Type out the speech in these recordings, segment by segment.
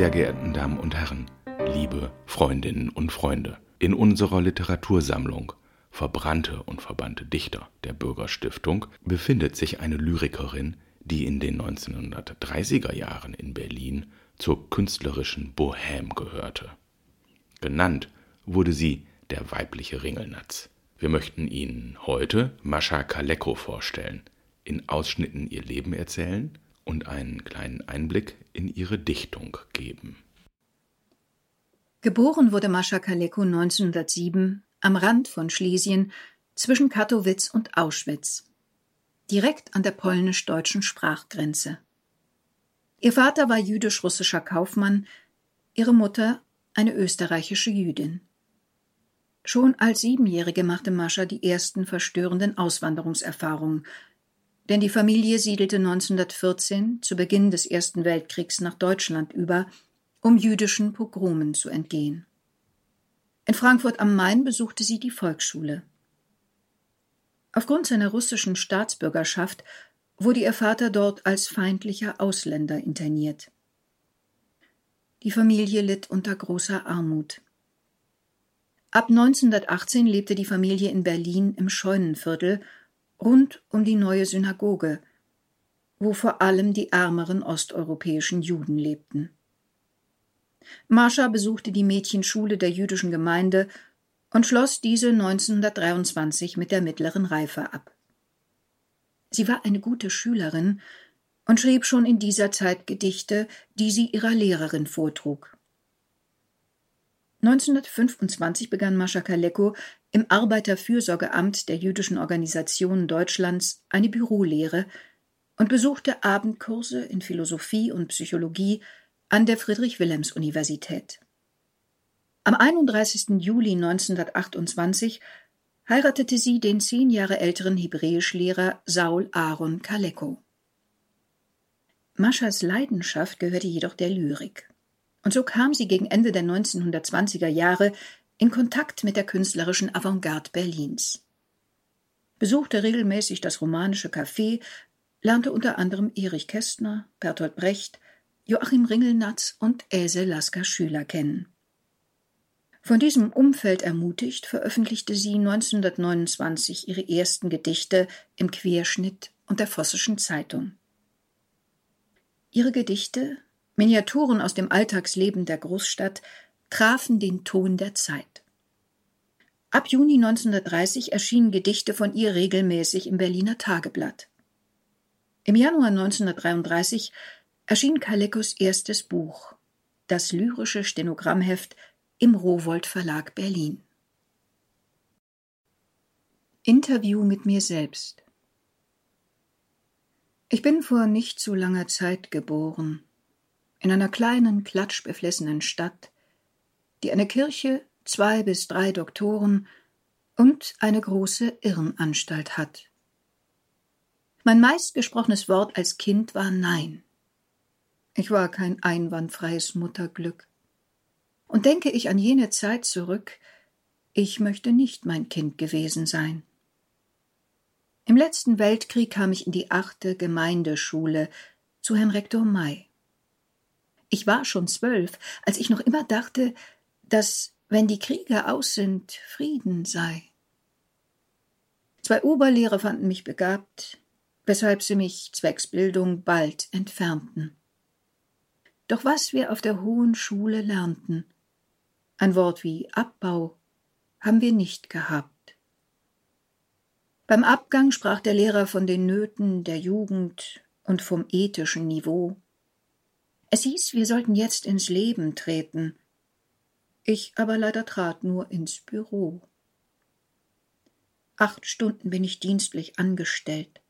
sehr geehrten Damen und Herren, liebe Freundinnen und Freunde, in unserer Literatursammlung Verbrannte und verbannte Dichter der Bürgerstiftung befindet sich eine Lyrikerin, die in den 1930er Jahren in Berlin zur künstlerischen Bohème gehörte. Genannt wurde sie der weibliche Ringelnatz. Wir möchten Ihnen heute Mascha Kaleko vorstellen, in Ausschnitten ihr Leben erzählen und einen kleinen Einblick in ihre Dichtung geben. Geboren wurde Mascha Kaleko 1907 am Rand von Schlesien zwischen Kattowitz und Auschwitz, direkt an der polnisch-deutschen Sprachgrenze. Ihr Vater war jüdisch-russischer Kaufmann, ihre Mutter eine österreichische Jüdin. Schon als Siebenjährige machte Mascha die ersten verstörenden Auswanderungserfahrungen, denn die Familie siedelte 1914 zu Beginn des Ersten Weltkriegs nach Deutschland über, um jüdischen Pogromen zu entgehen. In Frankfurt am Main besuchte sie die Volksschule. Aufgrund seiner russischen Staatsbürgerschaft wurde ihr Vater dort als feindlicher Ausländer interniert. Die Familie litt unter großer Armut. Ab 1918 lebte die Familie in Berlin im Scheunenviertel rund um die neue Synagoge, wo vor allem die ärmeren osteuropäischen Juden lebten. Marsha besuchte die Mädchenschule der jüdischen Gemeinde und schloss diese 1923 mit der mittleren Reife ab. Sie war eine gute Schülerin und schrieb schon in dieser Zeit Gedichte, die sie ihrer Lehrerin vortrug. 1925 begann Mascha Kaleko im Arbeiterfürsorgeamt der jüdischen Organisationen Deutschlands eine Bürolehre und besuchte Abendkurse in Philosophie und Psychologie an der Friedrich-Wilhelms-Universität. Am 31. Juli 1928 heiratete sie den zehn Jahre älteren Hebräischlehrer Saul Aaron Kaleko. Maschas Leidenschaft gehörte jedoch der Lyrik. Und so kam sie gegen Ende der 1920er Jahre in Kontakt mit der künstlerischen Avantgarde Berlins. Besuchte regelmäßig das romanische Café, lernte unter anderem Erich Kästner, Bertolt Brecht, Joachim Ringelnatz und Else Lasker Schüler kennen. Von diesem Umfeld ermutigt, veröffentlichte sie 1929 ihre ersten Gedichte im Querschnitt und der Vossischen Zeitung. Ihre Gedichte, Miniaturen aus dem Alltagsleben der Großstadt, trafen den Ton der Zeit. Ab Juni 1930 erschienen Gedichte von ihr regelmäßig im Berliner Tageblatt. Im Januar 1933 erschien Kalekos erstes Buch, das lyrische Stenogrammheft im Rowold Verlag Berlin. Interview mit mir selbst Ich bin vor nicht zu langer Zeit geboren, in einer kleinen, klatschbeflissenen Stadt, die eine Kirche, zwei bis drei Doktoren und eine große Irrenanstalt hat. Mein meistgesprochenes Wort als Kind war Nein. Ich war kein einwandfreies Mutterglück. Und denke ich an jene Zeit zurück, ich möchte nicht mein Kind gewesen sein. Im letzten Weltkrieg kam ich in die achte Gemeindeschule zu Herrn Rektor May. Ich war schon zwölf, als ich noch immer dachte, dass, wenn die Kriege aus sind, Frieden sei. Zwei Oberlehrer fanden mich begabt, weshalb sie mich zwecks Bildung bald entfernten. Doch was wir auf der Hohen Schule lernten, ein Wort wie Abbau, haben wir nicht gehabt. Beim Abgang sprach der Lehrer von den Nöten der Jugend und vom ethischen Niveau. Es hieß, wir sollten jetzt ins Leben treten. Ich aber leider trat nur ins Büro. Acht Stunden bin ich dienstlich angestellt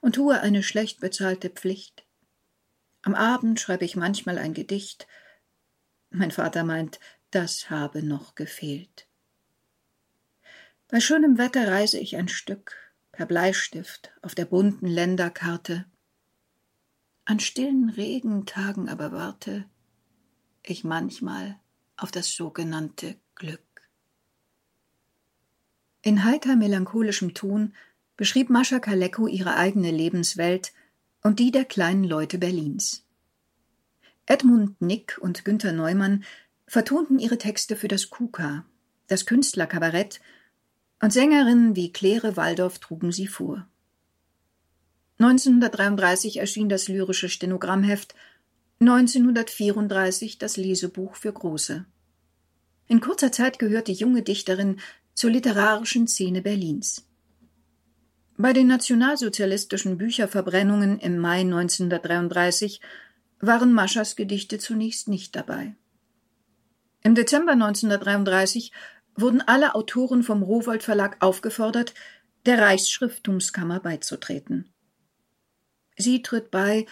und tue eine schlecht bezahlte Pflicht. Am Abend schreibe ich manchmal ein Gedicht. Mein Vater meint, das habe noch gefehlt. Bei schönem Wetter reise ich ein Stück per Bleistift auf der bunten Länderkarte. An stillen Regentagen aber warte ich manchmal auf das sogenannte Glück. In heiter melancholischem Ton beschrieb Mascha Kaleko ihre eigene Lebenswelt und die der kleinen Leute Berlins. Edmund Nick und Günter Neumann vertonten ihre Texte für das KUKA, das Künstlerkabarett, und Sängerinnen wie Claire Waldorf trugen sie vor. 1933 erschien das lyrische Stenogrammheft, 1934 das Lesebuch für Große. In kurzer Zeit gehört die junge Dichterin zur literarischen Szene Berlins. Bei den nationalsozialistischen Bücherverbrennungen im Mai 1933 waren Maschas Gedichte zunächst nicht dabei. Im Dezember 1933 wurden alle Autoren vom Rowold Verlag aufgefordert, der Reichsschrifttumskammer beizutreten. Sie tritt bei,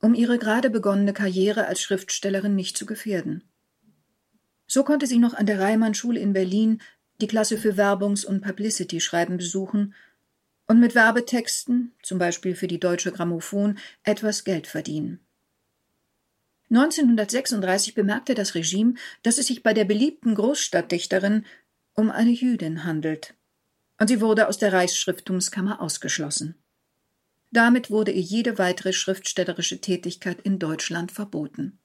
um ihre gerade begonnene Karriere als Schriftstellerin nicht zu gefährden. So konnte sie noch an der Reimann-Schule in Berlin die Klasse für Werbungs- und Publicity-Schreiben besuchen und mit Werbetexten, zum Beispiel für die Deutsche Grammophon, etwas Geld verdienen. 1936 bemerkte das Regime, dass es sich bei der beliebten Großstadtdichterin um eine Jüdin handelt, und sie wurde aus der Reichsschrifttumskammer ausgeschlossen. Damit wurde ihr jede weitere schriftstellerische Tätigkeit in Deutschland verboten.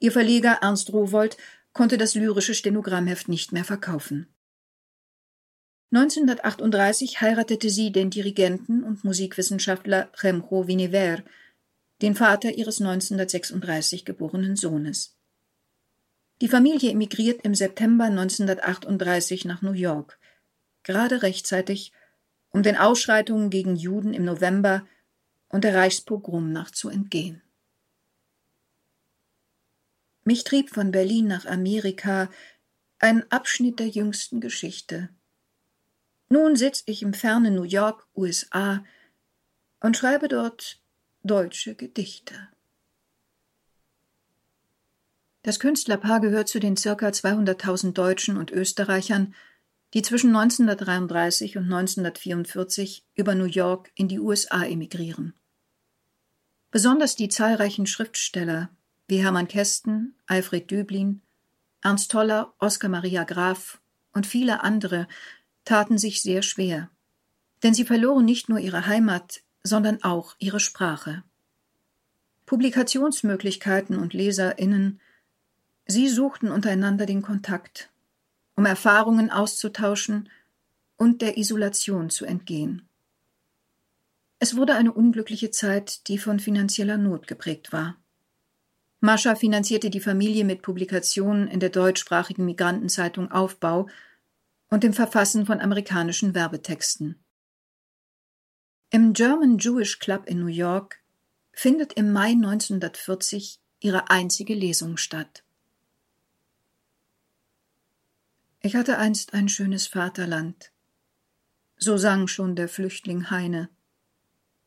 Ihr Verleger Ernst Rowold konnte das lyrische Stenogrammheft nicht mehr verkaufen. 1938 heiratete sie den Dirigenten und Musikwissenschaftler Remco Vinever, den Vater ihres 1936 geborenen Sohnes. Die Familie emigriert im September 1938 nach New York, gerade rechtzeitig, um den Ausschreitungen gegen Juden im November und der Reichspogromnacht zu entgehen. Mich trieb von Berlin nach Amerika ein Abschnitt der jüngsten Geschichte, nun sitz ich im fernen New York, USA, und schreibe dort deutsche Gedichte. Das Künstlerpaar gehört zu den circa 200.000 Deutschen und Österreichern, die zwischen 1933 und 1944 über New York in die USA emigrieren. Besonders die zahlreichen Schriftsteller wie Hermann Kästen, Alfred Döblin, Ernst Toller, Oskar Maria Graf und viele andere taten sich sehr schwer, denn sie verloren nicht nur ihre Heimat, sondern auch ihre Sprache. Publikationsmöglichkeiten und Leserinnen, sie suchten untereinander den Kontakt, um Erfahrungen auszutauschen und der Isolation zu entgehen. Es wurde eine unglückliche Zeit, die von finanzieller Not geprägt war. Mascha finanzierte die Familie mit Publikationen in der deutschsprachigen Migrantenzeitung Aufbau und dem Verfassen von amerikanischen Werbetexten. Im German Jewish Club in New York findet im Mai 1940 ihre einzige Lesung statt. Ich hatte einst ein schönes Vaterland. So sang schon der Flüchtling Heine.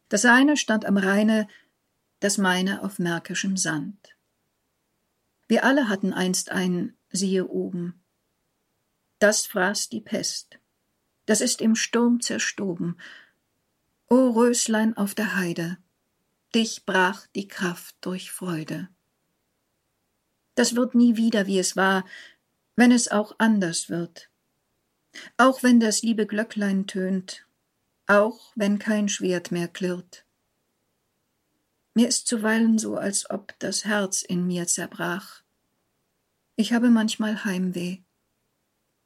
Das seine stand am Rheine, das meine auf märkischem Sand. Wir alle hatten einst ein, siehe oben, das fraß die Pest. Das ist im Sturm zerstoben. O Röslein auf der Heide, dich brach die Kraft durch Freude. Das wird nie wieder, wie es war, wenn es auch anders wird. Auch wenn das liebe Glöcklein tönt, auch wenn kein Schwert mehr klirrt. Mir ist zuweilen so, als ob das Herz in mir zerbrach. Ich habe manchmal Heimweh.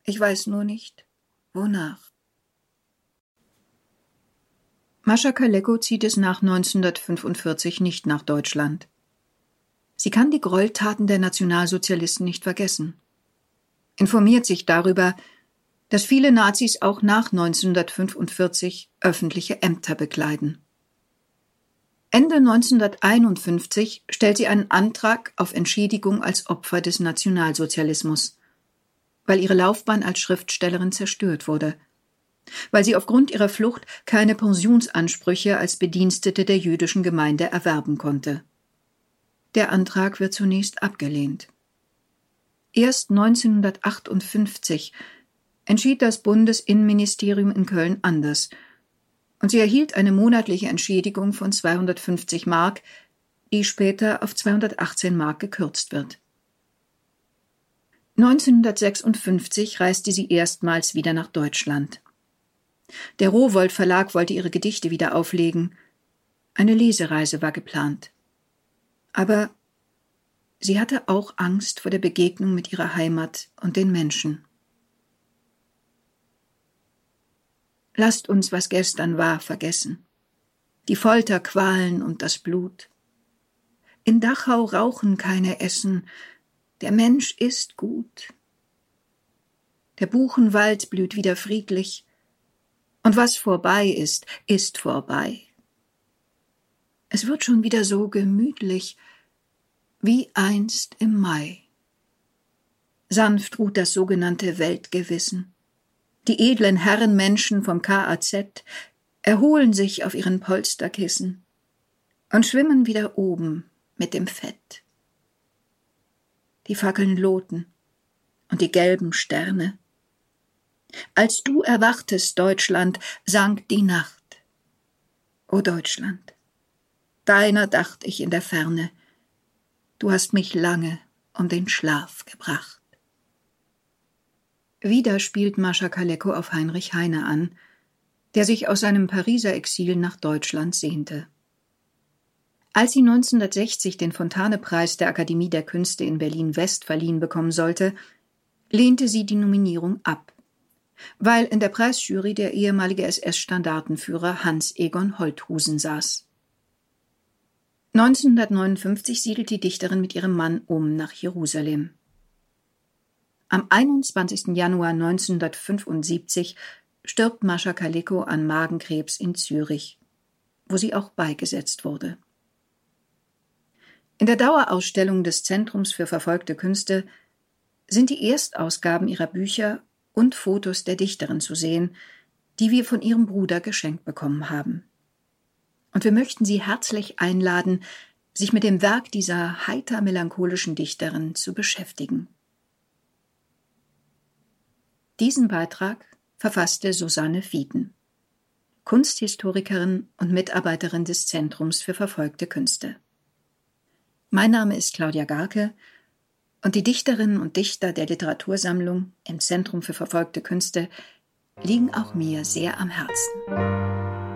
Ich weiß nur nicht, wonach. Mascha Kaleko zieht es nach 1945 nicht nach Deutschland. Sie kann die Gräueltaten der Nationalsozialisten nicht vergessen. Informiert sich darüber, dass viele Nazis auch nach 1945 öffentliche Ämter bekleiden. Ende 1951 stellt sie einen Antrag auf Entschädigung als Opfer des Nationalsozialismus weil ihre Laufbahn als Schriftstellerin zerstört wurde, weil sie aufgrund ihrer Flucht keine Pensionsansprüche als Bedienstete der jüdischen Gemeinde erwerben konnte. Der Antrag wird zunächst abgelehnt. Erst 1958 entschied das Bundesinnenministerium in Köln anders, und sie erhielt eine monatliche Entschädigung von 250 Mark, die später auf 218 Mark gekürzt wird. 1956 reiste sie erstmals wieder nach Deutschland. Der Rowold Verlag wollte ihre Gedichte wieder auflegen. Eine Lesereise war geplant. Aber sie hatte auch Angst vor der Begegnung mit ihrer Heimat und den Menschen. Lasst uns, was gestern war, vergessen. Die Folterqualen und das Blut. In Dachau rauchen keine Essen. Der Mensch ist gut. Der Buchenwald blüht wieder friedlich. Und was vorbei ist, ist vorbei. Es wird schon wieder so gemütlich, wie einst im Mai. Sanft ruht das sogenannte Weltgewissen. Die edlen Herrenmenschen vom KAZ erholen sich auf ihren Polsterkissen und schwimmen wieder oben mit dem Fett. Die Fackeln loten und die gelben Sterne. Als du erwachtest, Deutschland, sank die Nacht. O Deutschland, deiner dacht ich in der Ferne, du hast mich lange um den Schlaf gebracht. Wieder spielt Mascha Kaleko auf Heinrich Heine an, der sich aus seinem Pariser Exil nach Deutschland sehnte. Als sie 1960 den Fontane-Preis der Akademie der Künste in Berlin-West verliehen bekommen sollte, lehnte sie die Nominierung ab, weil in der Preisjury der ehemalige SS-Standartenführer Hans Egon Holthusen saß. 1959 siedelt die Dichterin mit ihrem Mann um nach Jerusalem. Am 21. Januar 1975 stirbt Mascha Kaleko an Magenkrebs in Zürich, wo sie auch beigesetzt wurde. In der Dauerausstellung des Zentrums für verfolgte Künste sind die Erstausgaben ihrer Bücher und Fotos der Dichterin zu sehen, die wir von ihrem Bruder geschenkt bekommen haben. Und wir möchten Sie herzlich einladen, sich mit dem Werk dieser heiter melancholischen Dichterin zu beschäftigen. Diesen Beitrag verfasste Susanne Fieden, Kunsthistorikerin und Mitarbeiterin des Zentrums für verfolgte Künste. Mein Name ist Claudia Garke und die Dichterinnen und Dichter der Literatursammlung im Zentrum für verfolgte Künste liegen auch mir sehr am Herzen.